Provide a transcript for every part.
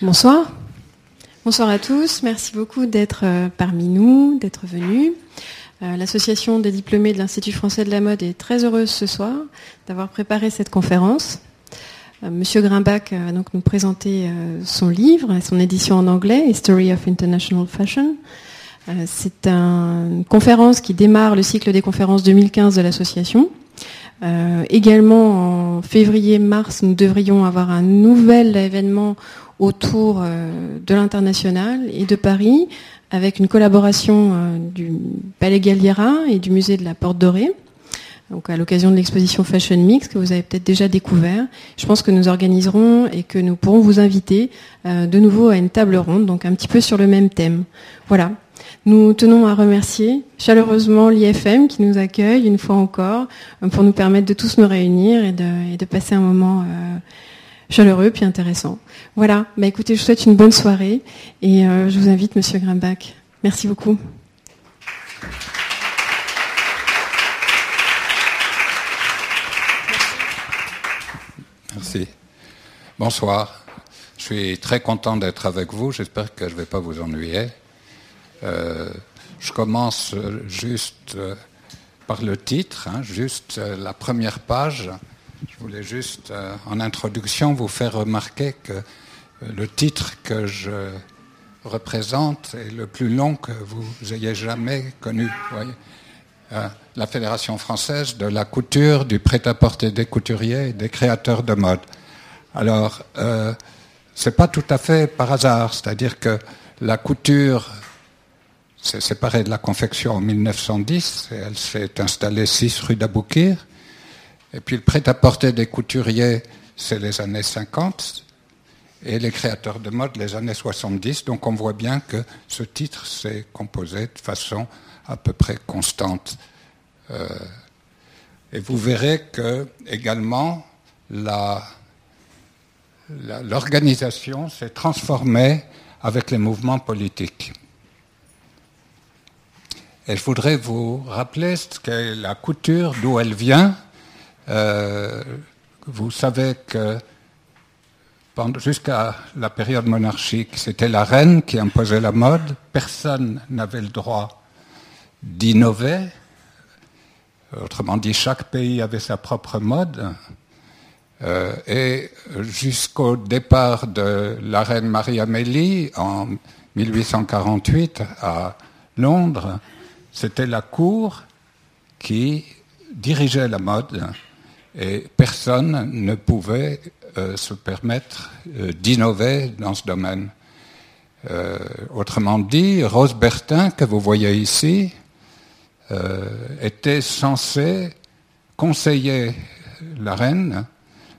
Bonsoir. Bonsoir à tous. Merci beaucoup d'être euh, parmi nous, d'être venus. Euh, l'association des diplômés de l'Institut français de la mode est très heureuse ce soir d'avoir préparé cette conférence. Euh, Monsieur Grimbach va donc nous présenter son livre son édition en anglais, History of International Fashion. C'est une conférence qui démarre le cycle des conférences 2015 de l'association. également en février-mars, nous devrions avoir un nouvel événement autour euh, de l'international et de Paris, avec une collaboration euh, du Palais Galliera et du musée de la Porte Dorée. Donc à l'occasion de l'exposition Fashion Mix que vous avez peut-être déjà découvert, je pense que nous organiserons et que nous pourrons vous inviter euh, de nouveau à une table ronde, donc un petit peu sur le même thème. Voilà. Nous tenons à remercier chaleureusement l'IFM qui nous accueille une fois encore pour nous permettre de tous nous réunir et de, et de passer un moment chaleureux puis intéressant. Voilà, bah écoutez, je vous souhaite une bonne soirée et euh, je vous invite, Monsieur Grimbach. Merci beaucoup. Merci. Bonsoir. Je suis très content d'être avec vous. J'espère que je ne vais pas vous ennuyer. Euh, je commence juste euh, par le titre, hein, juste la première page. Je voulais juste, euh, en introduction, vous faire remarquer que euh, le titre que je représente est le plus long que vous ayez jamais connu. Euh, la Fédération française de la couture, du prêt-à-porter des couturiers et des créateurs de mode. Alors, euh, c'est pas tout à fait par hasard, c'est-à-dire que la couture s'est séparée de la confection en 1910 et elle s'est installée 6 rue d'Aboukir. Et puis le prêt-à-porter des couturiers, c'est les années 50, et les créateurs de mode, les années 70. Donc on voit bien que ce titre s'est composé de façon à peu près constante. Euh, et vous verrez que également l'organisation s'est transformée avec les mouvements politiques. Et je voudrais vous rappeler ce qu'est la couture, d'où elle vient, euh, vous savez que jusqu'à la période monarchique, c'était la reine qui imposait la mode. Personne n'avait le droit d'innover. Autrement dit, chaque pays avait sa propre mode. Euh, et jusqu'au départ de la reine Marie-Amélie en 1848 à Londres, c'était la cour qui dirigeait la mode et personne ne pouvait euh, se permettre euh, d'innover dans ce domaine. Euh, autrement dit, Rose Bertin, que vous voyez ici, était censée conseiller la reine,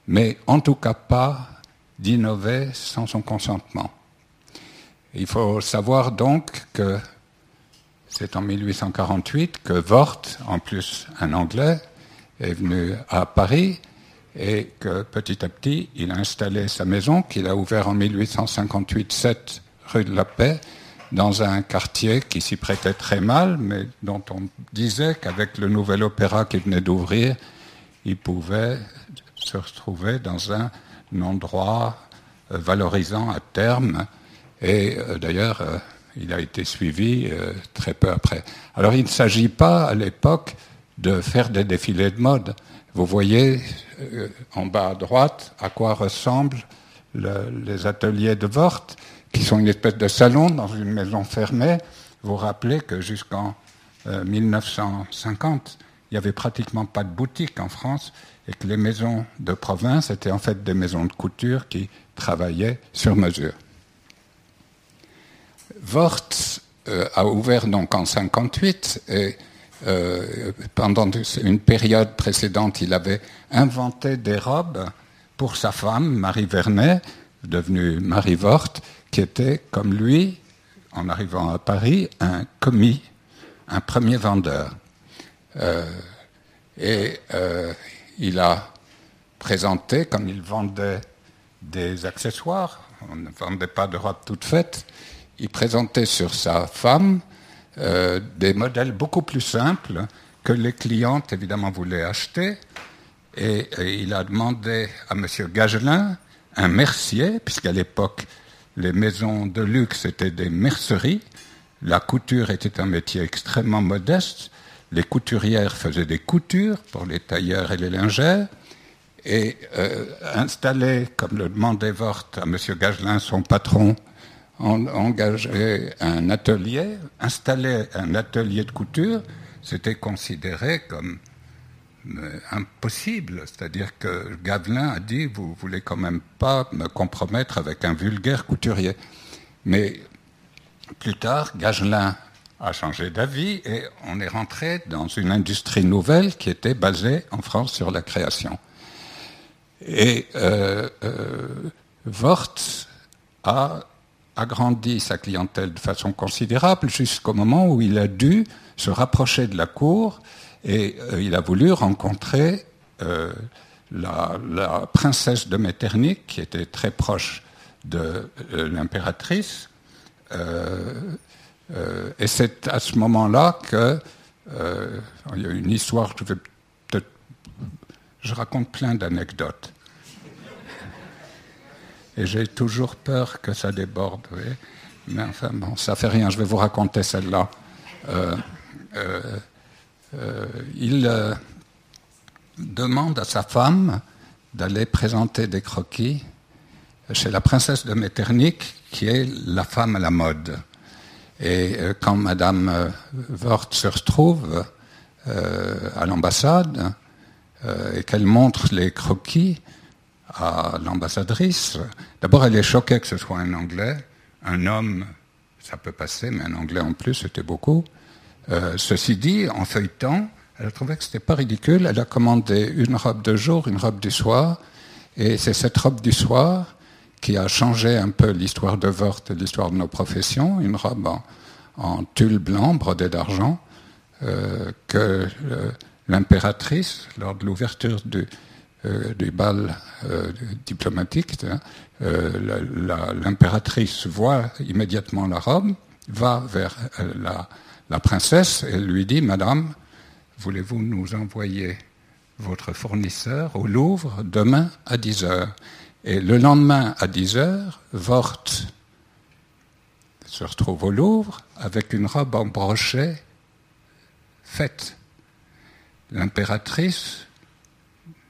mais en tout cas pas d'innover sans son consentement. Il faut savoir donc que c'est en 1848 que Vort, en plus un Anglais, est venu à Paris et que petit à petit, il a installé sa maison qu'il a ouvert en 1858, 7 rue de la Paix, dans un quartier qui s'y prêtait très mal, mais dont on disait qu'avec le nouvel opéra qui venait d'ouvrir, il pouvait se retrouver dans un endroit euh, valorisant à terme. Et euh, d'ailleurs, euh, il a été suivi très peu après. Alors il ne s'agit pas à l'époque de faire des défilés de mode. Vous voyez euh, en bas à droite à quoi ressemblent les ateliers de Vort, qui sont une espèce de salon dans une maison fermée. Vous rappelez que jusqu'en 1950, euh, il n'y avait pratiquement pas de boutique en France et que les maisons de province étaient en fait des maisons de couture qui travaillaient sur mesure. Vort euh, a ouvert donc en 58 et euh, pendant une période précédente, il avait inventé des robes pour sa femme, Marie Vernet, devenue Marie Vort, qui était, comme lui, en arrivant à Paris, un commis, un premier vendeur. Euh, et euh, il a présenté, comme il vendait des accessoires, on ne vendait pas de robes toutes faites, il présentait sur sa femme euh, des modèles beaucoup plus simples que les clientes, évidemment, voulaient acheter. Et, il a demandé à M. Gagelin, un mercier, puisqu'à l'époque, les maisons de luxe étaient des merceries. La couture était un métier extrêmement modeste. Les couturières faisaient des coutures pour les tailleurs et les lingères. Et euh, installer, comme le demandait Vort à M. Gagelin, son patron, engager un atelier, installer un atelier de couture, c'était considéré comme euh, impossible. C'est-à-dire que Gavelin a dit Vous voulez quand même pas me compromettre avec un vulgaire couturier. Mais plus tard, Gagelin a changé d'avis et on est rentré dans une industrie nouvelle qui était basée en France sur la création. Et euh, euh, Vort a agrandi sa clientèle de façon considérable jusqu'au moment où il a dû se rapprocher de la cour et euh, il a voulu rencontrer euh, la, princesse de Metternich, qui était très proche de euh, l'impératrice. et c'est à ce moment-là que il y a une histoire. Je, vais je raconte plein d'anecdotes. Et j'ai toujours peur que ça déborde. Mais enfin, bon, ça fait rien. Je vais vous raconter celle-là. Euh, il euh, demande à sa femme d'aller présenter des croquis chez la princesse de Metternich, qui est la femme à la mode. Et euh, quand Madame Wort se retrouve à l'ambassade et qu'elle montre les croquis à l'ambassadrice, d'abord elle est choquée que ce soit un Anglais, un homme, ça peut passer, mais un Anglais en plus, c'était beaucoup. Euh, ceci dit, en feuilletant, elle a trouvé que ce n'était pas ridicule. Elle a commandé une robe de jour, une robe du soir. Et c'est cette robe du soir qui a changé un peu l'histoire de Vort et l'histoire de nos professions. Une robe en, tulle blanc, brodée d'argent, euh, que euh, l'impératrice, lors de l'ouverture du, bal diplomatique, hein, l'impératrice voit immédiatement la robe, va vers la princesse, elle lui dit, Madame, voulez-vous nous envoyer votre fournisseur au Louvre demain à 10 heures? Et le lendemain à 10 heures, Vort se retrouve au Louvre avec une robe en brochet faite. L'impératrice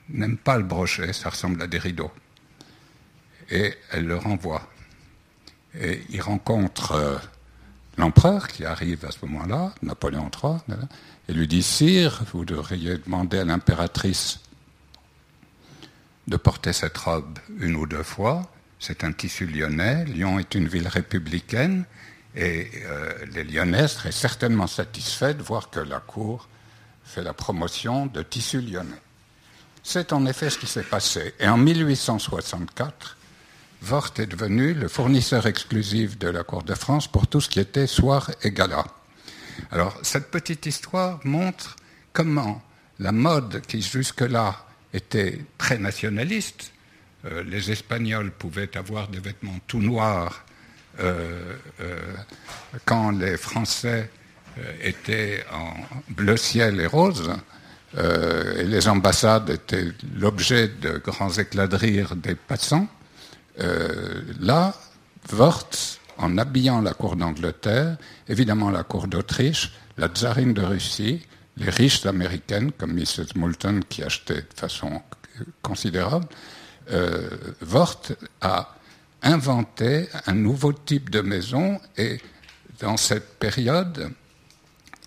n'aime pas le brochet, ça ressemble à des rideaux. Et elle le renvoie. Et il rencontre euh, l'empereur qui arrive à ce moment-là, Napoléon III, et lui dit Sire, vous devriez demander à l'impératrice de porter cette robe une ou deux fois. C'est un tissu lyonnais. Lyon est une ville républicaine et euh, les Lyonnais seraient certainement satisfaits de voir que la cour fait la promotion de tissu lyonnais. C'est en effet ce qui s'est passé. Et en 1864, Vort est devenu le fournisseur exclusif de la Cour de France pour tout ce qui était soir et gala. Alors, cette petite histoire montre comment la mode qui jusque-là était très nationaliste, euh, les Espagnols pouvaient avoir des vêtements tout noirs euh, euh, quand les Français étaient en bleu ciel et rose, et les ambassades étaient l'objet de grands éclats de rire des passants. Euh, là, Wort, en habillant la cour d'Angleterre, évidemment la cour d'Autriche, la tsarine de Russie, les riches américaines comme Mrs. Moulton qui achetait de façon considérable, euh, a inventé un nouveau type de maison et dans cette période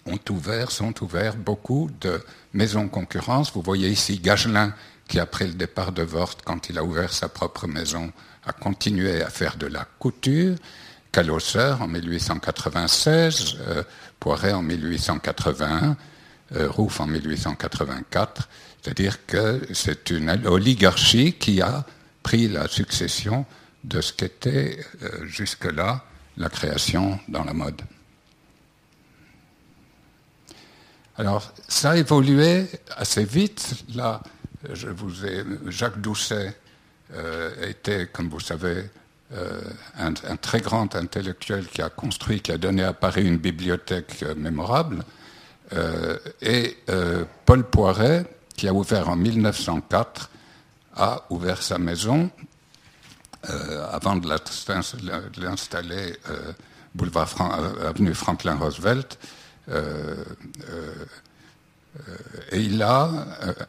ont ouvert, sont ouverts beaucoup de maisons concurrence. Vous voyez ici Gagelin qui, après le départ de Vort, quand il a ouvert sa propre maison, a continué à faire de la couture, Calosseur en 1896, euh, Poiret en 1881, euh, Rouf en 1884. C'est-à-dire que c'est une oligarchie qui a pris la succession de ce qu'était euh, jusque-là la création dans la mode. Alors, ça a évolué assez vite. Là, je vous ai, Jacques Doucet euh, était, comme vous savez, euh, un, très grand intellectuel qui a construit, qui a donné à Paris une bibliothèque euh, mémorable, et Paul Poiret, qui a ouvert en 1904, a ouvert sa maison avant de l'installer boulevard avenue Franklin Roosevelt, et il a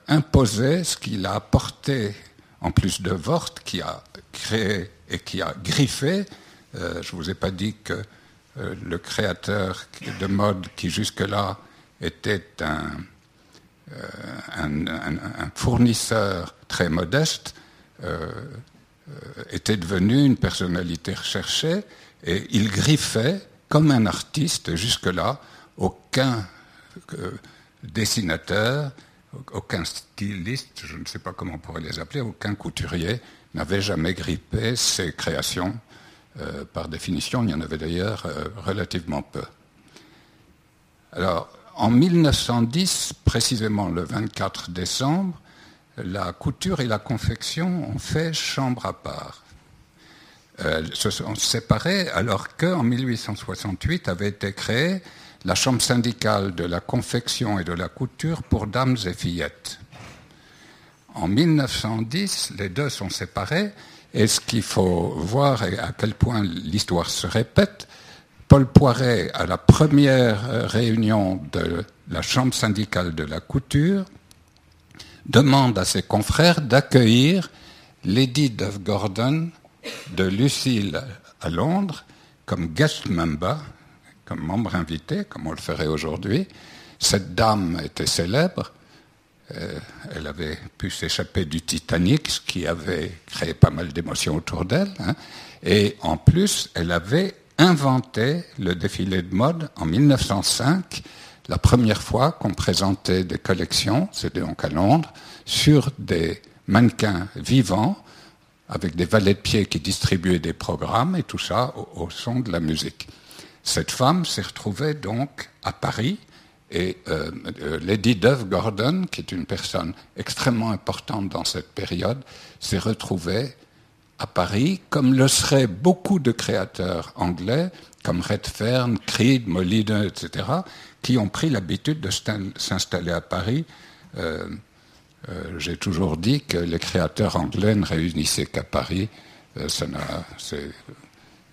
imposé ce qu'il a apporté en plus de Vort, qui a créé et qui a griffé. je ne vous ai pas dit que le créateur de mode qui jusque-là était un, un, fournisseur très modeste, était devenu une personnalité recherchée et il griffait comme un artiste jusque-là. Aucun dessinateur, aucun styliste, je ne sais pas comment on pourrait les appeler, aucun couturier n'avait jamais grippé ses créations. Euh, par définition, il y en avait d'ailleurs euh, relativement peu. Alors, en 1910, précisément le 24 décembre, la couture et la confection ont fait chambre à part. Elles se sont séparées alors qu'en 1868 avait été créée la chambre syndicale de la confection et de la couture pour dames et fillettes. En 1910, les deux sont séparés, et ce qu'il faut voir à quel point l'histoire se répète, Paul Poiret, à la première réunion de la chambre syndicale de la couture, demande à ses confrères d'accueillir Lady Duff Gordon de Lucille à Londres comme guest member, comme membre invité, comme on le ferait aujourd'hui. Cette dame était célèbre. Euh, elle avait pu s'échapper du Titanic, ce qui avait créé pas mal d'émotions autour d'elle. Hein. Et en plus, elle avait inventé le défilé de mode en 1905, la première fois qu'on présentait des collections, c'était donc à Londres, sur des mannequins vivants, avec des valets de pied qui distribuaient des programmes, et tout ça au son de la musique. Cette femme s'est retrouvée donc à Paris et euh, euh, Lady Dove Gordon, qui est une personne extrêmement importante dans cette période, s'est retrouvée à Paris, comme le seraient beaucoup de créateurs anglais, comme Redfern, Creed, Molina, etc., qui ont pris l'habitude de s'installer à Paris. Euh, j'ai toujours dit que les créateurs anglais ne réunissaient qu'à Paris. c'est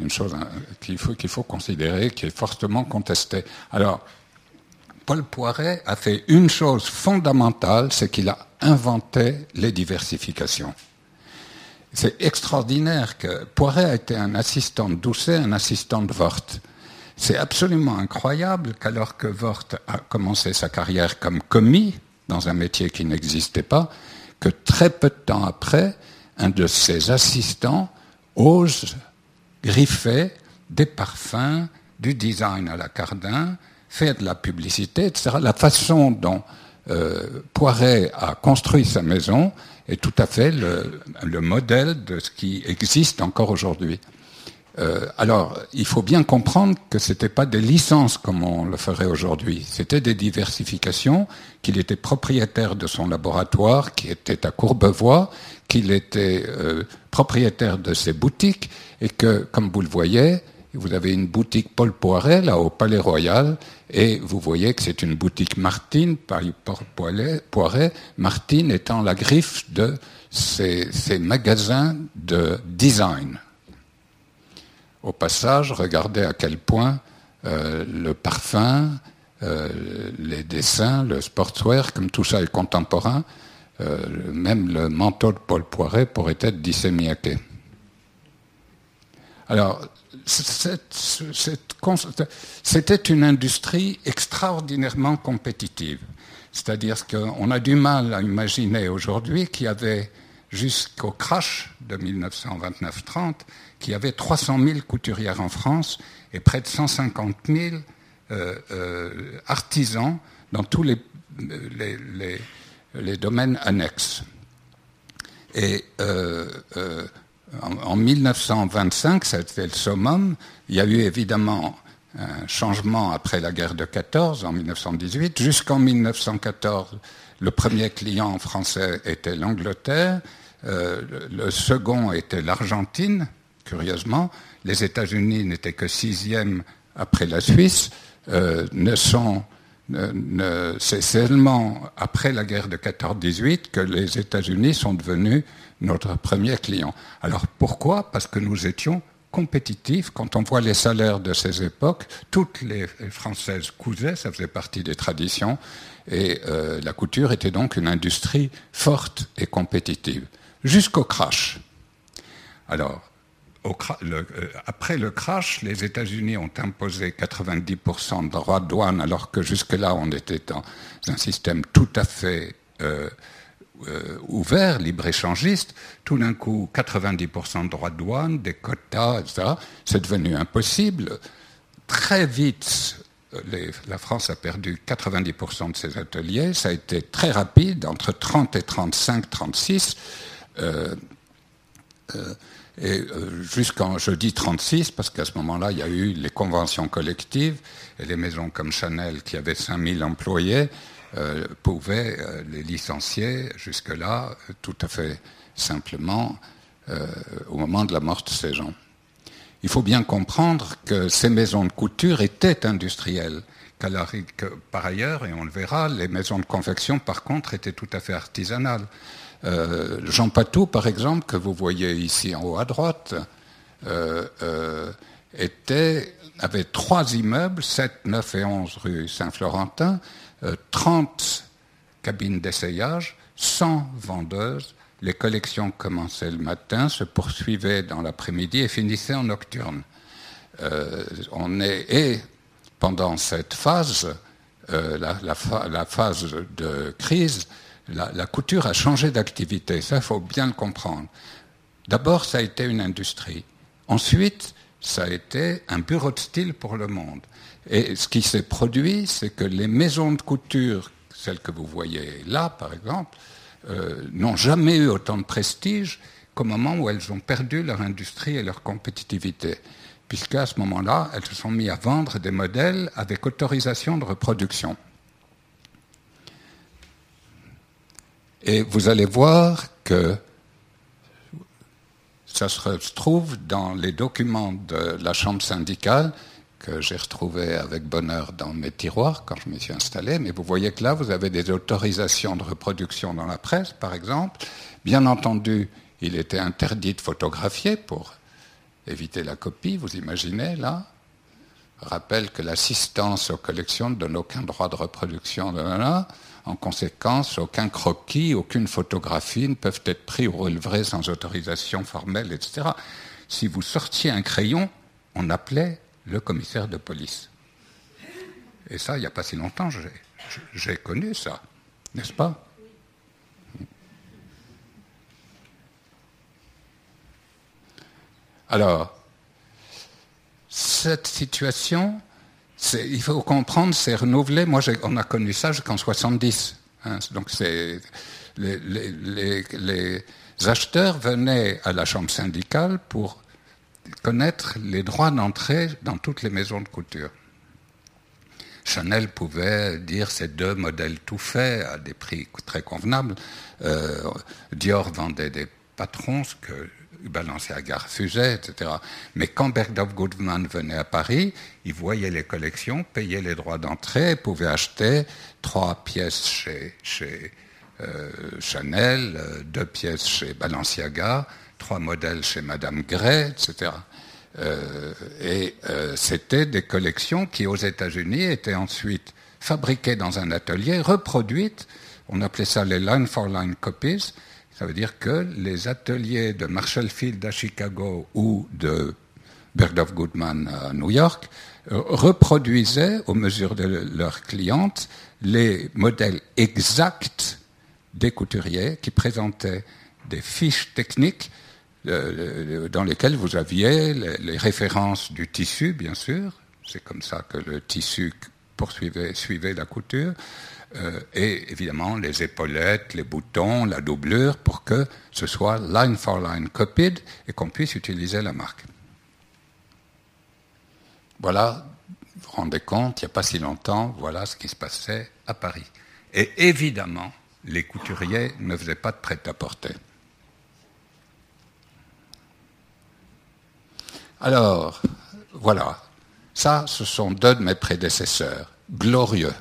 une chose hein, qu'il faut, faut considérer, qui est fortement contestée. Alors, Paul Poiret a fait une chose fondamentale, c'est qu'il a inventé les diversifications. C'est extraordinaire que Poiret a été un assistant de Doucet, un assistant de Vort. C'est absolument incroyable qu'alors que Vort a commencé sa carrière comme commis, dans un métier qui n'existait pas, que très peu de temps après, un de ses assistants ose griffer des parfums, du design à la Cardin, faire de la publicité, etc. La façon dont euh, Poiret a construit sa maison est tout à fait le, modèle de ce qui existe encore aujourd'hui. Euh, alors, il faut bien comprendre que ce n'était pas des licences comme on le ferait aujourd'hui, c'était des diversifications, qu'il était propriétaire de son laboratoire, qui était à Courbevoie, qu'il était euh, propriétaire de ses boutiques, et que, comme vous le voyez, vous avez une boutique Paul Poiret, là, au Palais Royal, et vous voyez que c'est une boutique Martine, Paul Poiret, Martine étant la griffe de ces, ces magasins de design. Au passage, regardez à quel point euh, le parfum, euh, les dessins, le sportswear, comme tout ça est contemporain, euh, même le manteau de Paul Poiret pourrait être dissémiaqué. Alors, c'était une industrie extraordinairement compétitive. C'est-à-dire qu'on a du mal à imaginer aujourd'hui qu'il y avait, jusqu'au crash de 1929-30, qu'il y avait 300 000 couturières en France et près de 150 000 euh, euh, artisans dans tous les, domaines annexes. Et euh, en, 1925, c'était le summum. Il y a eu évidemment un changement après la guerre de 14, en 1918. Jusqu'en 1914, le premier client français était l'Angleterre, le second était l'Argentine, curieusement. Les États-Unis n'étaient que sixième après la Suisse, euh, ne sont c'est seulement après la guerre de 14-18 que les États-Unis sont devenus notre premier client. Alors pourquoi? Parce que nous étions compétitifs. Quand on voit les salaires de ces époques, toutes les Françaises cousaient, ça faisait partie des traditions, et euh, la couture était donc une industrie forte et compétitive. Jusqu'au crash. Alors, euh, après le crash, les États-Unis ont imposé 90% de droits de douane, alors que jusque-là, on était dans un système tout à fait euh, euh, ouvert, libre-échangiste. Tout d'un coup, 90% de droits de douane, des quotas, etc. C'est devenu impossible. Très vite, la France a perdu 90% de ses ateliers. Ça a été très rapide, entre 30 et 35, 36. Et euh, jusqu'en, je dis 36, parce qu'à ce moment-là, il y a eu les conventions collectives, et les maisons comme Chanel, qui avaient 5000 employés, euh, pouvaient euh, les licencier jusque-là tout à fait simplement au moment de la mort de ces gens. Il faut bien comprendre que ces maisons de couture étaient industrielles. Que, par ailleurs, et on le verra, les maisons de confection, par contre, étaient tout à fait artisanales. Euh, Jean Patou, par exemple, que vous voyez ici en haut à droite, euh, euh, avait trois immeubles, 7, 9 et 11 rue Saint-Florentin, 30 cabines d'essayage, 100 vendeuses. Les collections commençaient le matin, se poursuivaient dans l'après-midi et finissaient en nocturne. on est, et pendant cette phase, la, phase de crise, la, couture a changé d'activité, ça faut bien le comprendre. D'abord, ça a été une industrie. Ensuite, ça a été un bureau de style pour le monde. Et ce qui s'est produit, c'est que les maisons de couture, celles que vous voyez là, par exemple, euh, n'ont jamais eu autant de prestige qu'au moment où elles ont perdu leur industrie et leur compétitivité. Puisqu'à ce moment-là, elles se sont mises à vendre des modèles avec autorisation de reproduction. Et vous allez voir que ça se trouve dans les documents de la Chambre syndicale que j'ai retrouvé avec bonheur dans mes tiroirs quand je me suis installé. Mais vous voyez que là, vous avez des autorisations de reproduction dans la presse, par exemple. Bien entendu, il était interdit de photographier pour éviter la copie, vous imaginez, là Rappelle que l'assistance aux collections ne donne aucun droit de reproduction. En conséquence, aucun croquis, aucune photographie ne peuvent être pris ou relevés sans autorisation formelle, etc. Si vous sortiez un crayon, on appelait le commissaire de police. Et ça, il n'y a pas si longtemps, j'ai connu ça, n'est-ce pas? Alors, cette situation il faut comprendre, c'est renouvelé. Moi, on a connu ça jusqu'en 70. Hein. donc, les, acheteurs venaient à la chambre syndicale pour connaître les droits d'entrée dans toutes les maisons de couture. Chanel pouvait dire ces deux modèles tout faits à des prix très convenables. Euh, Dior vendait des patrons, Balenciaga refusait, etc. Mais quand Bergdorf Goodman venait à Paris, il voyait les collections, payait les droits d'entrée, pouvait acheter trois pièces chez, euh, Chanel, euh, deux pièces chez Balenciaga, trois modèles chez Madame Gray, etc. Euh, et c'était des collections qui, aux États-Unis, étaient ensuite fabriquées dans un atelier, reproduites. On appelait ça les line-for-line copies ça veut dire que les ateliers de Marshall Field à Chicago ou de Bergdorf Goodman à New York euh, reproduisaient, aux mesures de leurs clientes, les modèles exacts des couturiers qui présentaient des fiches techniques euh, dans lesquelles vous aviez les, références du tissu, bien sûr. C'est comme ça que le tissu poursuivait, suivait la couture. Euh, et évidemment les épaulettes, les boutons, la doublure, pour que ce soit line for line copied et qu'on puisse utiliser la marque. Voilà, vous vous rendez compte, il n'y a pas si longtemps, voilà ce qui se passait à Paris. Et évidemment, les couturiers ne faisaient pas de prêt-à-porter. Alors, voilà, ça, ce sont deux de mes prédécesseurs, glorieux.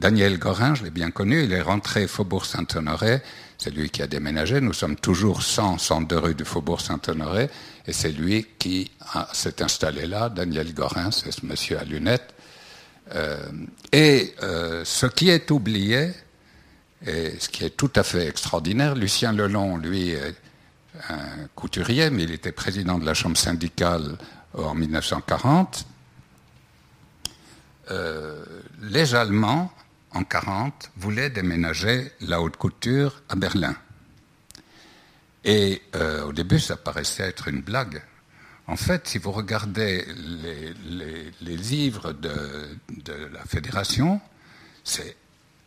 Daniel Gorin, je l'ai bien connu, il est rentré Faubourg Saint-Honoré, c'est lui qui a déménagé, nous sommes toujours 100, 102 rue du Faubourg Saint-Honoré, et c'est lui qui s'est installé là, Daniel Gorin, c'est ce monsieur à lunettes. Euh, et euh, ce qui est oublié, et ce qui est tout à fait extraordinaire, Lucien Lelon, lui, est un couturier, mais il était président de la Chambre syndicale en 1940. Euh, les Allemands, en 40, voulaient déménager la haute couture à Berlin. Et euh, au début, ça paraissait être une blague. En fait, si vous regardez les, livres de, de, la fédération, c'est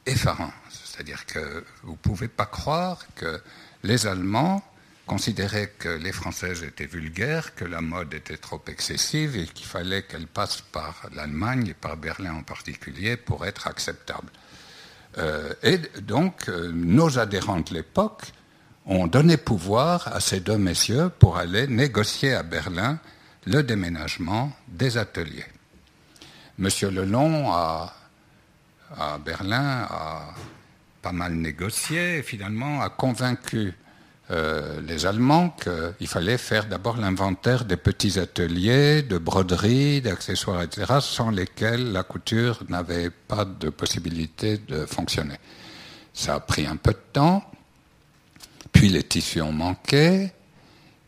effarant. C'est-à-dire que vous ne pouvez pas croire que les Allemands considéraient que les Françaises étaient vulgaires, que la mode était trop excessive et qu'il fallait qu'elle passe par l'Allemagne et par Berlin en particulier pour être acceptable. Euh, et donc, euh, nos adhérents de l'époque ont donné pouvoir à ces deux messieurs pour aller négocier à Berlin le déménagement des ateliers. Monsieur Lelon, à Berlin, a pas mal négocié et finalement a convaincu euh, les Allemands qu'il fallait faire d'abord l'inventaire des petits ateliers de broderie, d'accessoires, etc., sans lesquels la couture n'avait pas de possibilité de fonctionner. Ça a pris un peu de temps, puis les tissus ont manqué,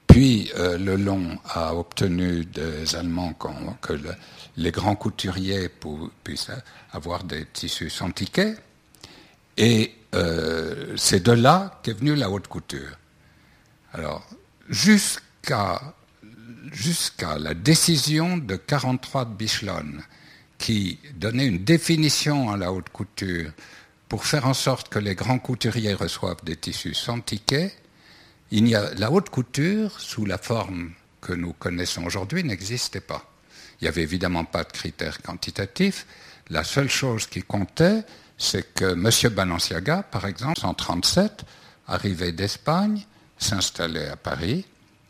puis euh, le long a obtenu des Allemands que les grands couturiers puissent avoir des tissus sans ticket, et euh, c'est de là qu'est venue la haute couture. Alors, jusqu'à la décision de 43 de Bichelonne, qui donnait une définition à la haute couture pour faire en sorte que les grands couturiers reçoivent des tissus sans ticket, la haute couture, sous la forme que nous connaissons aujourd'hui, n'existait pas. Il n'y avait évidemment pas de critères quantitatifs. La seule chose qui comptait, c'est que M. Balenciaga, par exemple, en 1937, arrivait d'Espagne, s'installait à Paris,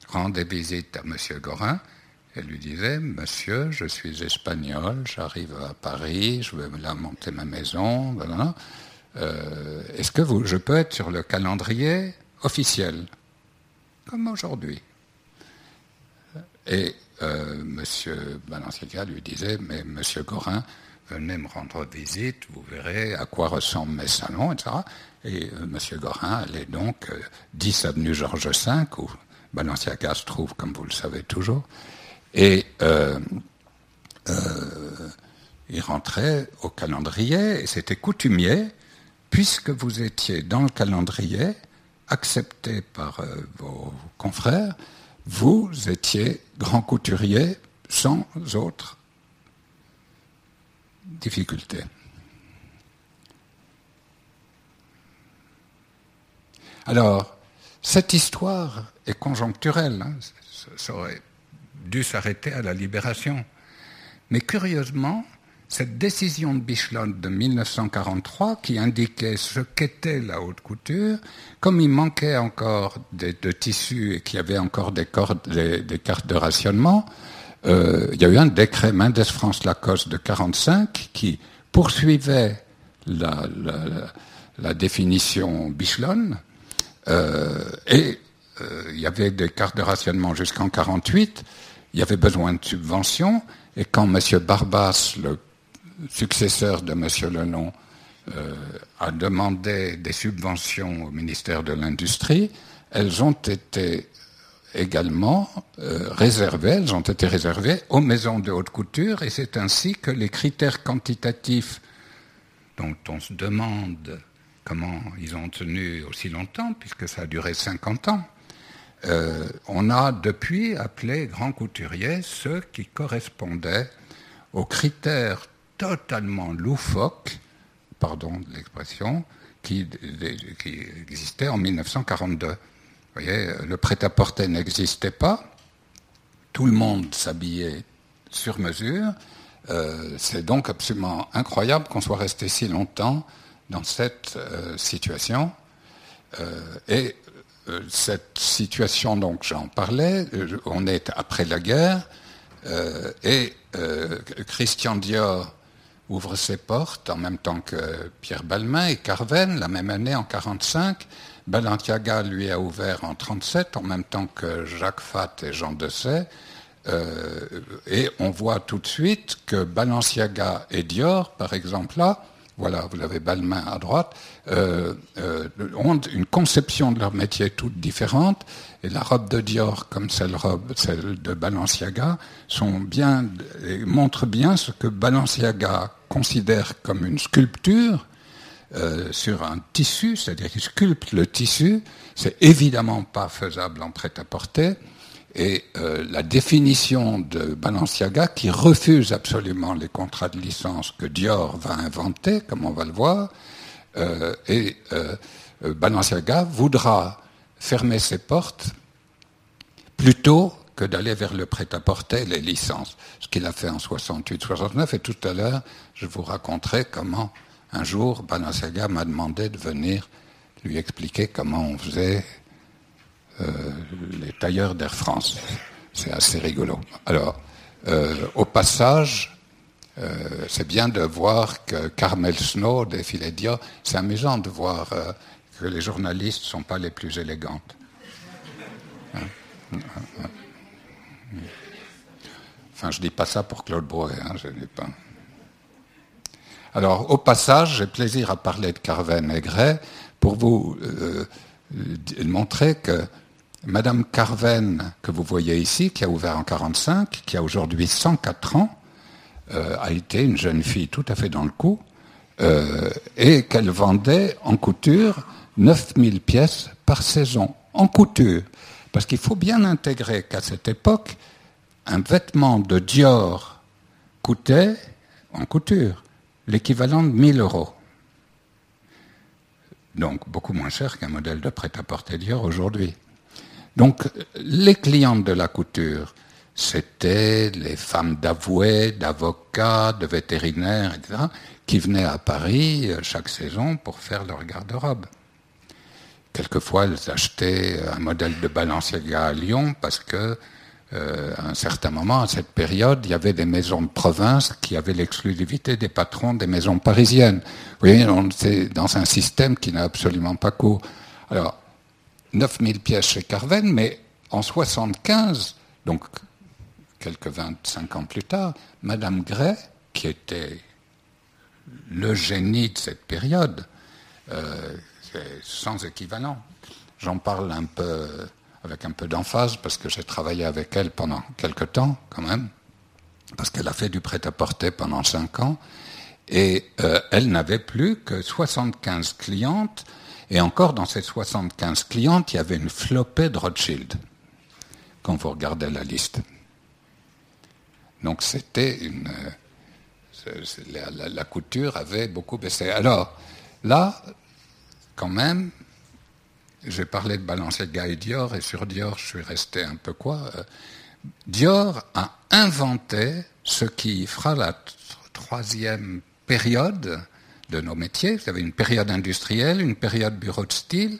rendait visite à M. Gorin et lui disait Monsieur, je suis espagnol, j'arrive à Paris, je vais là monter ma maison. Euh, est-ce que vous, je peux être sur le calendrier officiel Comme aujourd'hui. Et euh, M. Balenciaga lui disait Mais M. Gorin, venez me rendre visite, vous verrez à quoi ressemblent mes salons, etc. Et euh, M. Gorin allait donc 10 euh, avenue Georges V, où Balenciaga se trouve, comme vous le savez toujours, et euh, il rentrait au calendrier, et c'était coutumier, puisque vous étiez dans le calendrier, accepté par vos confrères, vous étiez grand couturier sans autre difficulté. Alors, cette histoire est conjoncturelle. Hein. Ça aurait dû s'arrêter à la libération. Mais curieusement, cette décision de Bichelot de 1943, qui indiquait ce qu'était la haute couture, comme il manquait encore de, tissus et qu'il y avait encore des, cartes de rationnement, euh, il y a eu un décret Mendes France Lacoste de 1945 qui poursuivait la, définition Bichelon euh, et euh, il y avait des cartes de rationnement jusqu'en 48. Il y avait besoin de subventions. Et quand M. Barbas, le successeur de M. Lenon, euh, a demandé des subventions au ministère de l'Industrie, elles ont été également réservées, elles ont été réservées aux maisons de haute couture, et c'est ainsi que les critères quantitatifs dont on se demande comment ils ont tenu aussi longtemps, puisque ça a duré 50 ans. Euh, on a depuis appelé grands couturiers ceux qui correspondaient aux critères totalement loufoques, pardon de l'expression, qui, existaient en 1942. Vous voyez, le prêt-à-porter n'existait pas, tout le monde s'habillait sur mesure. Euh, c'est donc absolument incroyable qu'on soit resté si longtemps dans cette euh, situation. Euh, et cette situation, donc j'en parlais, on est après la guerre, et Christian Dior ouvre ses portes en même temps que Pierre Balmain et Carven, la même année en 1945. Balenciaga lui a ouvert en 1937, en même temps que Jacques Fatt et Jean Dessay. Euh, et on voit tout de suite que Balenciaga et Dior, par exemple, là, voilà, vous avez Balmain à droite, euh, euh, ont une conception de leur métier toute différente. Et la robe de Dior, comme celle, celle de Balenciaga, sont bien, montrent bien ce que Balenciaga considère comme une sculpture euh, sur un tissu, c'est-à-dire qu'il sculpte le tissu. C'est évidemment pas faisable en prêt-à-porter. Et euh, la définition de Balenciaga, qui refuse absolument les contrats de licence que Dior va inventer, comme on va le voir, euh, et Balenciaga voudra fermer ses portes plutôt que d'aller vers le prêt-à-porter, les licences, ce qu'il a fait en 68-69. Et tout à l'heure, je vous raconterai comment un jour Balenciaga m'a demandé de venir lui expliquer comment on faisait euh, les tailleurs d'Air France. C'est assez rigolo. Alors, euh, au passage, euh, c'est bien de voir que Carmel Snow défilait Dior. C'est amusant de voir que les journalistes ne sont pas les plus élégantes. Enfin, je ne dis pas ça pour Claude Brouet, hein, je dis pas. Alors, au passage, j'ai plaisir à parler de Carven et Gray pour vous montrer que Madame Carven, que vous voyez ici, qui a ouvert en 45, qui a aujourd'hui 104 ans, euh, a été une jeune fille tout à fait dans le coup, euh, et qu'elle vendait en couture 9000 pièces par saison, en couture. Parce qu'il faut bien intégrer qu'à cette époque, un vêtement de Dior coûtait, en couture, l'équivalent de 1000 euros. Donc beaucoup moins cher qu'un modèle de prêt-à-porter Dior aujourd'hui. Donc, les clientes de la couture, c'était les femmes d'avoués, d'avocats, de vétérinaires, etc., qui venaient à Paris euh, chaque saison pour faire leur garde-robe. Quelquefois, elles achetaient un modèle de Balenciaga à Lyon parce que, euh, à un certain moment, à cette période, il y avait des maisons de province qui avaient l'exclusivité des patrons des maisons parisiennes. Vous voyez, on est dans un système qui n'a absolument pas cours. Alors, 9000 pièces chez Carven, mais en 75, donc quelques 25 ans plus tard, Madame Gray, qui était le génie de cette période, euh, sans équivalent. J'en parle un peu avec un peu d'emphase parce que j'ai travaillé avec elle pendant quelques temps quand même, parce qu'elle a fait du prêt-à-porter pendant 5 ans, et euh, elle n'avait plus que 75 clientes et encore, dans ces 75 clientes, il y avait une flopée de Rothschild, quand vous regardez la liste. Donc c'était une... La, couture avait beaucoup baissé. Alors, là, quand même, j'ai parlé de Balenciaga et Dior, et sur Dior, je suis resté un peu quoi euh, Dior a inventé ce qui fera la troisième période de nos métiers. Vous avez une période industrielle, une période bureau de style,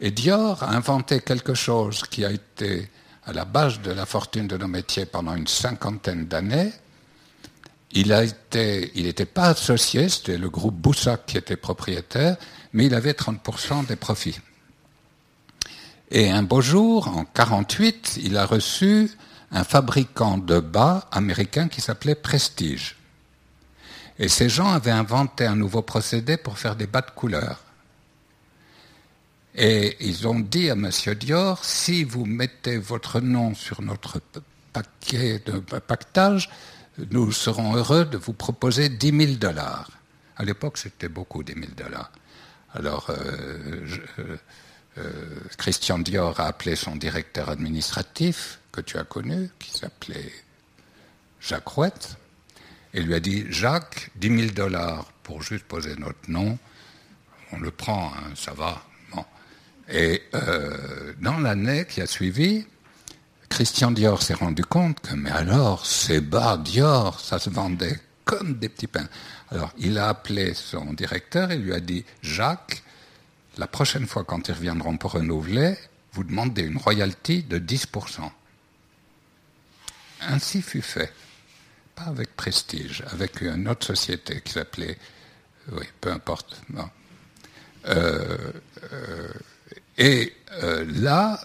et Dior a inventé quelque chose qui a été à la base de la fortune de nos métiers pendant une cinquantaine d'années. Il il n'était pas associé, c'était le groupe Boussac qui était propriétaire, mais il avait 30% des profits. Et un beau jour, en 48, il a reçu un fabricant de bas américain qui s'appelait Prestige. Et ces gens avaient inventé un nouveau procédé pour faire des bas de couleur. Et ils ont dit à M. Dior, si vous mettez votre nom sur notre paquet de pactage, nous serons heureux de vous proposer 10 000 dollars. À l'époque, c'était beaucoup, 10 000 dollars. Alors, euh, euh, euh, Christian Dior a appelé son directeur administratif, que tu as connu, qui s'appelait Jacques Rouette, et lui a dit Jacques, 10 000 dollars pour juste poser notre nom, on le prend, hein, ça va. Et euh, dans l'année qui a suivi, Christian Dior s'est rendu compte que, mais alors, ces bas Dior, ça se vendait comme des petits pains. Alors, il a appelé son directeur et lui a dit Jacques, la prochaine fois quand ils reviendront pour renouveler, vous demandez une royalty de 10%. Ainsi fut fait pas avec Prestige, avec une autre société qui s'appelait, oui, peu importe. Euh, euh, et euh, là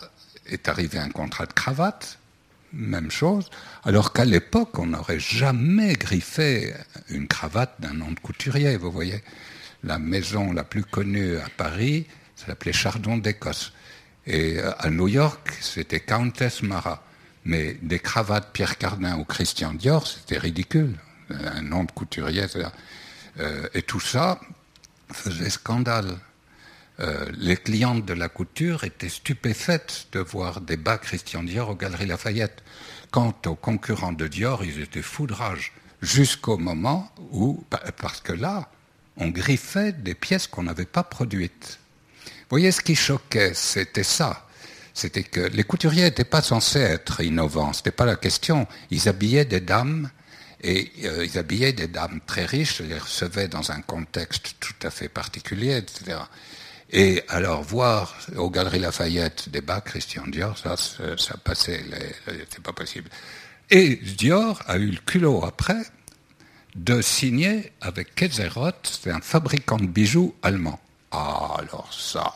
est arrivé un contrat de cravate, même chose, alors qu'à l'époque, on n'aurait jamais griffé une cravate d'un nom de couturier, vous voyez. La maison la plus connue à Paris s'appelait Chardon d'Écosse. Et à New York, c'était Countess Mara. Mais des cravates Pierre Cardin ou Christian Dior, c'était ridicule. Un nom de couturier, etc. et tout ça faisait scandale. Euh, les clientes de la couture étaient stupéfaites de voir des bas Christian Dior aux Galeries Lafayette. Quant aux concurrents de Dior, ils étaient foudrages, jusqu'au moment où, parce que là, on griffait des pièces qu'on n'avait pas produites. Vous voyez, ce qui choquait, c'était ça. C'était que les couturiers n'étaient pas censés être innovants, ce n'était pas la question. Ils habillaient des dames et euh, ils habillaient des dames très riches, les recevaient dans un contexte tout à fait particulier, etc. Et alors voir aux Galeries Lafayette des bas Christian Dior, ça, ça passait, c'est pas possible. Et Dior a eu le culot après de signer avec Ketzeroth, c'est un fabricant de bijoux allemand. Ah, alors ça,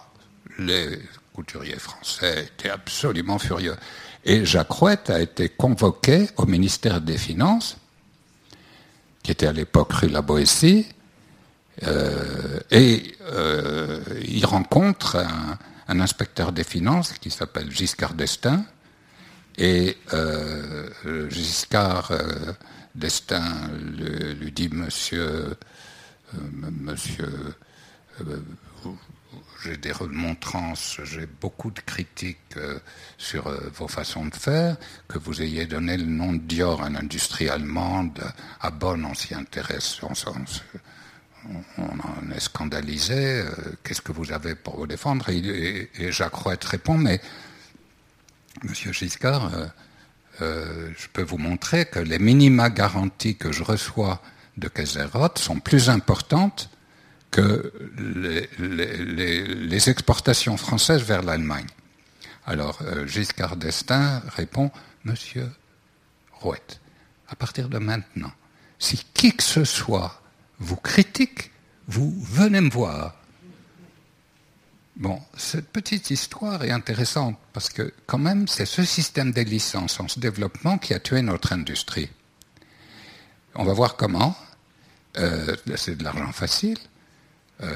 les couturiers français étaient absolument furieux. Et Jacques Rouette a été convoqué au ministère des Finances, qui était à l'époque rue La Boétie, euh, et euh, il rencontre un, inspecteur des finances qui s'appelle Giscard d'Estaing. Et euh, Giscard d'Estaing lui, dit Monsieur, Monsieur, j'ai des remontrances, j'ai beaucoup de critiques sur vos façons de faire, que vous ayez donné le nom de Dior à une industrie allemande, à Bonn on s'y intéresse, on, on en est scandalisé, euh, qu'est-ce que vous avez pour vous défendre? Et, Jacques Rouette répond, mais Monsieur Giscard, euh, euh, je peux vous montrer que les minima garanties que je reçois de Kaiserroth sont plus importantes que les, exportations françaises vers l'Allemagne. Alors Giscard d'Estaing répond, Monsieur Rouette, à partir de maintenant, si qui que ce soit vous critique, vous venez me voir. Bon, cette petite histoire est intéressante parce que quand même, c'est ce système des licences en ce développement qui a tué notre industrie. On va voir comment. Euh, c'est de l'argent facile. Euh,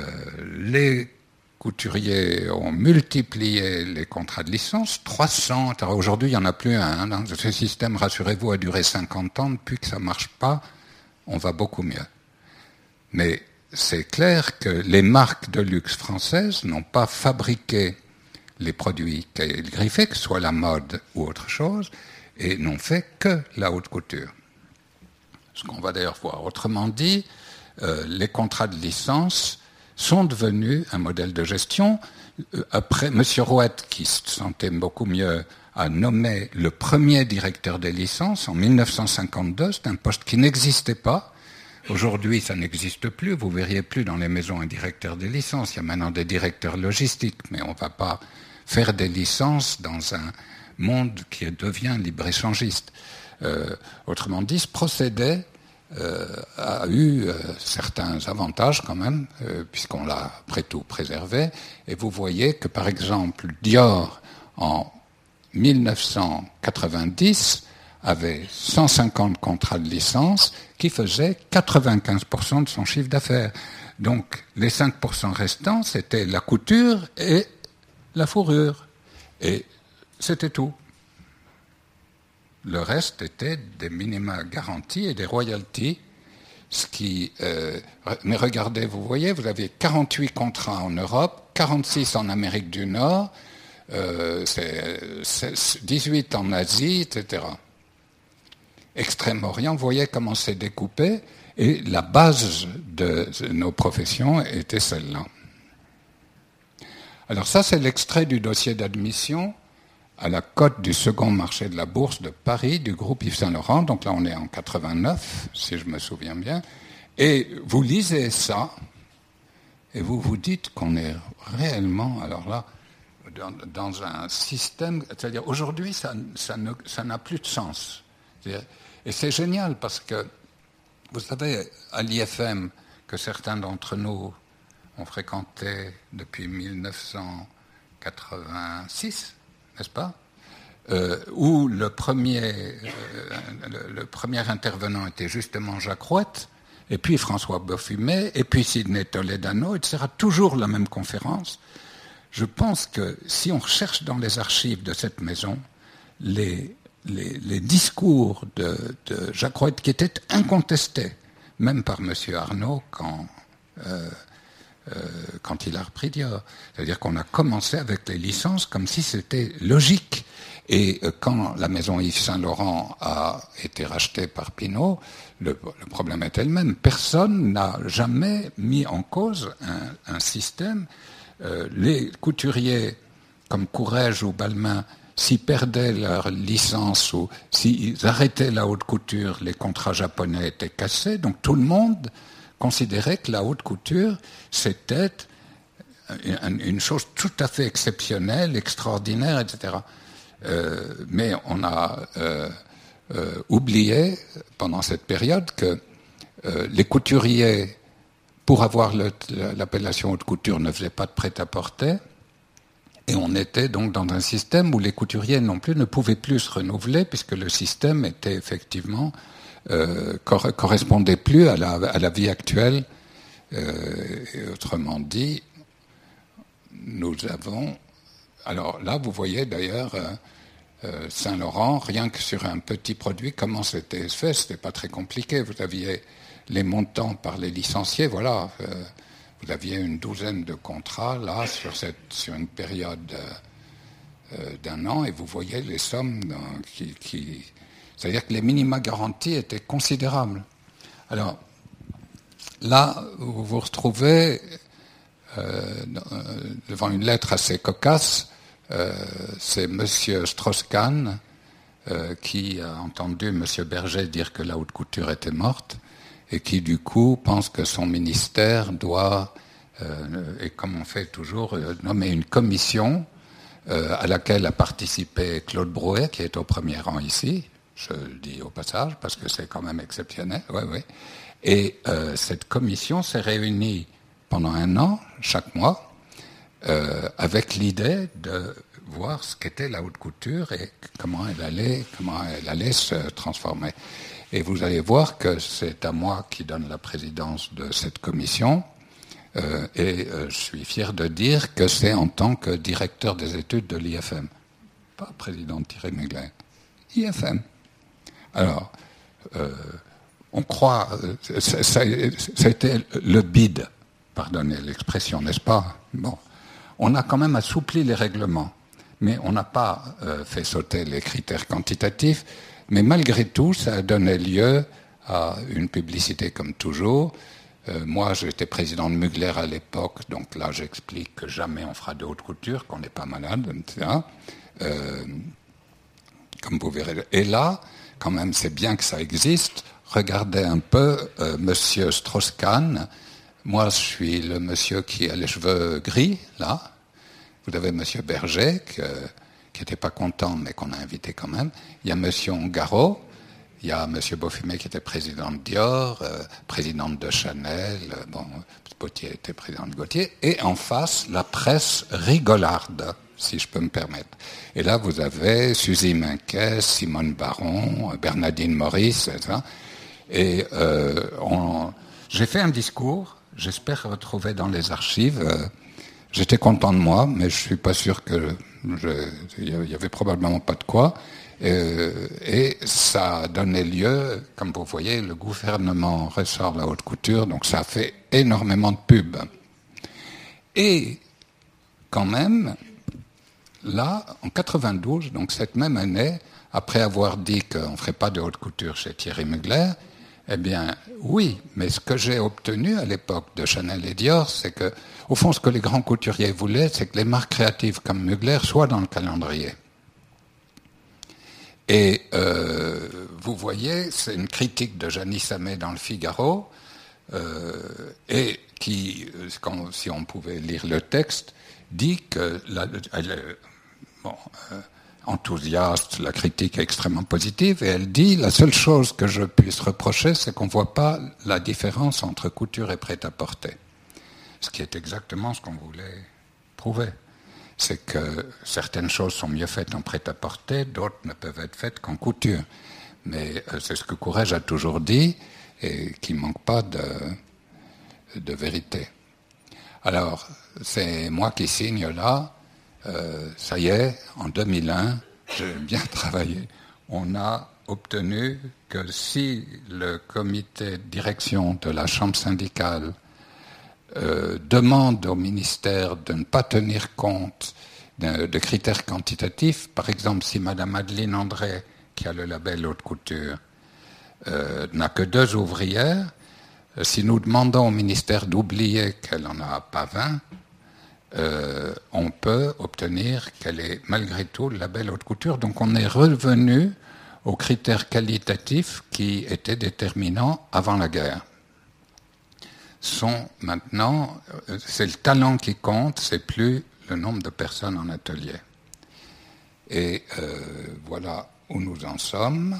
les couturiers ont multiplié les contrats de licence, 300. Aujourd'hui, il n'y en a plus un. Hein. Ce système, rassurez-vous, a duré 50 ans. Depuis que ça ne marche pas, on va beaucoup mieux. Mais c'est clair que les marques de luxe françaises n'ont pas fabriqué les produits qu'elles griffaient, que ce soit la mode ou autre chose, et n'ont fait que la haute couture. Ce qu'on va d'ailleurs voir. Autrement dit, euh, les contrats de licence sont devenus un modèle de gestion. Euh, après, M. Rouette, qui se sentait beaucoup mieux, a nommé le premier directeur des licences en 1952. C'est un poste qui n'existait pas. Aujourd'hui, ça n'existe plus. Vous verriez plus dans les maisons un directeur des licences. Il y a maintenant des directeurs logistiques, mais on ne va pas faire des licences dans un monde qui devient libre-échangiste. Euh, autrement dit, ce procédé euh, a eu euh, certains avantages quand même, puisqu'on l'a après tout préservé. Et vous voyez que, par exemple, Dior, en 1990, avait 150 contrats de licence qui faisaient 95% de son chiffre d'affaires. Donc les 5% restants, c'était la couture et la fourrure. Et c'était tout. Le reste était des minima garantis et des royalties. Euh, mais regardez, vous voyez, vous avez 48 contrats en Europe, 46 en Amérique du Nord, euh, 18 en Asie, etc. Extrême-Orient, voyez comment c'est découpé, et la base de nos professions était celle-là. Alors ça, c'est l'extrait du dossier d'admission à la cote du second marché de la bourse de Paris du groupe Yves Saint Laurent. Donc là, on est en 89, si je me souviens bien. Et vous lisez ça, et vous vous dites qu'on est réellement, alors là, dans, un système, c'est-à-dire aujourd'hui, ça n'a plus de sens. Et c'est génial parce que, vous savez, à l'IFM, que certains d'entre nous ont fréquenté depuis 1986, n'est-ce pas euh, où le premier, euh, le, premier intervenant était justement Jacques Rouette, et puis François Beaufumet, et puis Sidney Toledano, etc. Toujours la même conférence. Je pense que si on recherche dans les archives de cette maison les, les, discours de, Jacques Rouette qui étaient incontestés, même par M. Arnaud quand, euh, quand il a repris Dior. C'est-à-dire qu'on a commencé avec les licences comme si c'était logique. Et euh, quand la maison Yves Saint-Laurent a été rachetée par Pinault, le, problème est elle même. Personne n'a jamais mis en cause un, système. Euh, les couturiers comme Courrèges ou Balmain, s'ils perdaient leur licence ou s'ils arrêtaient la haute couture, les contrats japonais étaient cassés. Donc tout le monde considérait que la haute couture, c'était une chose tout à fait exceptionnelle, extraordinaire, etc. Euh, mais on a euh, euh, oublié pendant cette période que les couturiers, pour avoir l'appellation haute couture, ne faisaient pas de prêt-à-porter. Et on était donc dans un système où les couturiers non plus ne pouvaient plus se renouveler puisque le système était effectivement euh, correspondait plus à la, à la vie actuelle. autrement dit, nous avons alors là, vous voyez d'ailleurs euh, euh, Saint-Laurent, rien que sur un petit produit, comment c'était fait, c'était pas très compliqué. Vous aviez les montants par les licenciés, voilà. Euh, vous aviez une douzaine de contrats là sur, une période d'un an et vous voyez les sommes qui, c'est-à-dire que les minima garantis étaient considérables. Alors là, vous vous retrouvez devant une lettre assez cocasse euh, c'est M. Strauss-Kahn euh, qui a entendu M. Berger dire que la haute couture était morte et qui du coup pense que son ministère doit, euh, et comme on fait toujours, nommer une commission à laquelle a participé Claude Brouet, qui est au premier rang ici, je le dis au passage parce que c'est quand même exceptionnel, ouais, ouais. Et cette commission s'est réunie pendant un an, chaque mois, euh, avec l'idée de voir ce qu'était la haute couture et comment elle allait, comment elle allait se transformer. Et vous allez voir que c'est à moi qui donne la présidence de cette commission. Euh, et euh, je suis fier de dire que c'est en tant que directeur des études de l'IFM, pas président Thierry Mugler, IFM. Alors, on croit, ça, été le bide, pardonnez l'expression, n'est-ce pas? Bon, on a quand même assoupli les règlements, mais on n'a pas euh, fait sauter les critères quantitatifs. Mais malgré tout, ça a donné lieu à une publicité comme toujours. Euh, moi, j'étais président de Mugler à l'époque, donc là, j'explique que jamais on fera de haute couture, qu'on n'est pas malade, etc. Euh, comme vous verrez. Et là, quand même, c'est bien que ça existe. Regardez un peu Monsieur Strauss-Kahn, moi, je suis le monsieur qui a les cheveux gris, là. Vous avez monsieur Berger, qui n'était pas content, mais qu'on a invité quand même. Il y a monsieur Ongaro. Il y a monsieur Beaufumet qui était président de Dior, euh, présidente de Chanel. Euh, bon, Gauthier était président de Gauthier. Et en face, la presse rigolarde si je peux me permettre. Et là, vous avez Suzy Minquet, Simone Baron, Bernadine Maurice, etc. Et euh, j'ai fait un discours j'espère retrouver dans les archives. J'étais content de moi, mais je suis pas sûr que il y avait probablement pas de quoi. Euh, et ça a donné lieu, comme vous voyez, le gouvernement ressort la haute couture, donc ça a fait énormément de pubs. Et quand même, là, en 92, donc cette même année, après avoir dit qu'on ne ferait pas de haute couture chez Thierry Mugler, eh bien, oui, mais ce que j'ai obtenu à l'époque de Chanel et Dior, c'est que, au fond, ce que les grands couturiers voulaient, c'est que les marques créatives comme Mugler soient dans le calendrier. Et euh, vous voyez, c'est une critique de Janice Samet dans le Figaro, euh, et qui, si on pouvait lire le texte, dit que bon, euh, enthousiaste, la critique est extrêmement positive, et elle dit la seule chose que je puisse reprocher, c'est qu'on ne voit pas la différence entre couture et prêt-à-porter. Ce qui est exactement ce qu'on voulait prouver. C'est que certaines choses sont mieux faites en prêt-à-porter, d'autres ne peuvent être faites qu'en couture. Mais euh, c'est ce que Courage a toujours dit, et qui ne manque pas de, de vérité. Alors, c'est moi qui signe là, euh, ça y est, en 2001, j'ai bien travaillé. On a obtenu que si le comité de direction de la Chambre syndicale euh, demande au ministère de ne pas tenir compte de, critères quantitatifs, par exemple si Madame Adeline André, qui a le label haute couture, euh, n'a que deux ouvrières, si nous demandons au ministère d'oublier qu'elle n'en a pas 20, euh, on peut obtenir qu'elle ait malgré tout le label haute couture. Donc on est revenu aux critères qualitatifs qui étaient déterminants avant la guerre. Sont maintenant, c'est le talent qui compte, c'est plus le nombre de personnes en atelier. Et euh, voilà où nous en sommes.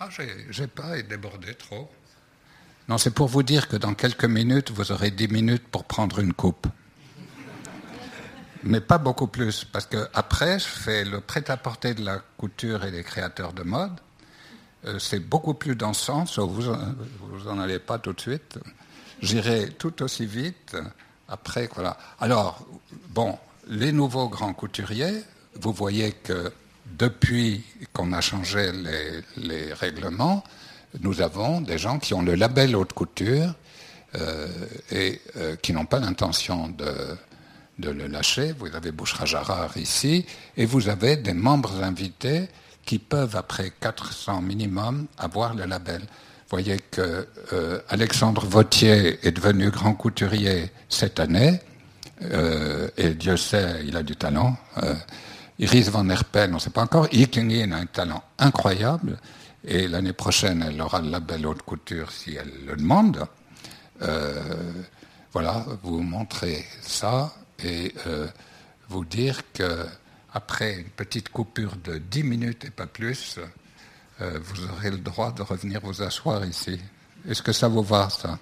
Ah, j'ai pas débordé trop. Non, c'est pour vous dire que dans quelques minutes, vous aurez dix minutes pour prendre une coupe. Mais pas beaucoup plus, parce que après, je fais le prêt-à-porter de la couture et des créateurs de mode. Euh, c'est beaucoup plus dansant, vous, vous en allez pas tout de suite. J'irai tout aussi vite. Après, voilà. Alors, bon, les nouveaux grands couturiers, vous voyez que depuis qu'on a changé les règlements, nous avons des gens qui ont le label haute couture euh, et euh, qui n'ont pas l'intention de, de, le lâcher. Vous avez Bouchra Jarrar ici, et vous avez des membres invités qui peuvent, après 400 minimum, avoir le label. Vous voyez que euh, Alexandre Vautier est devenu grand couturier cette année, et Dieu sait, il a du talent. Iris van Herpen, on ne sait pas encore. Ikengin a un talent incroyable. Et l'année prochaine, elle aura le label haute couture si elle le demande. Euh, voilà, vous montrer ça et euh, vous dire que après une petite coupure de 10 minutes et pas plus, euh, vous aurez le droit de revenir vous asseoir ici. Est-ce que ça vous va, ça?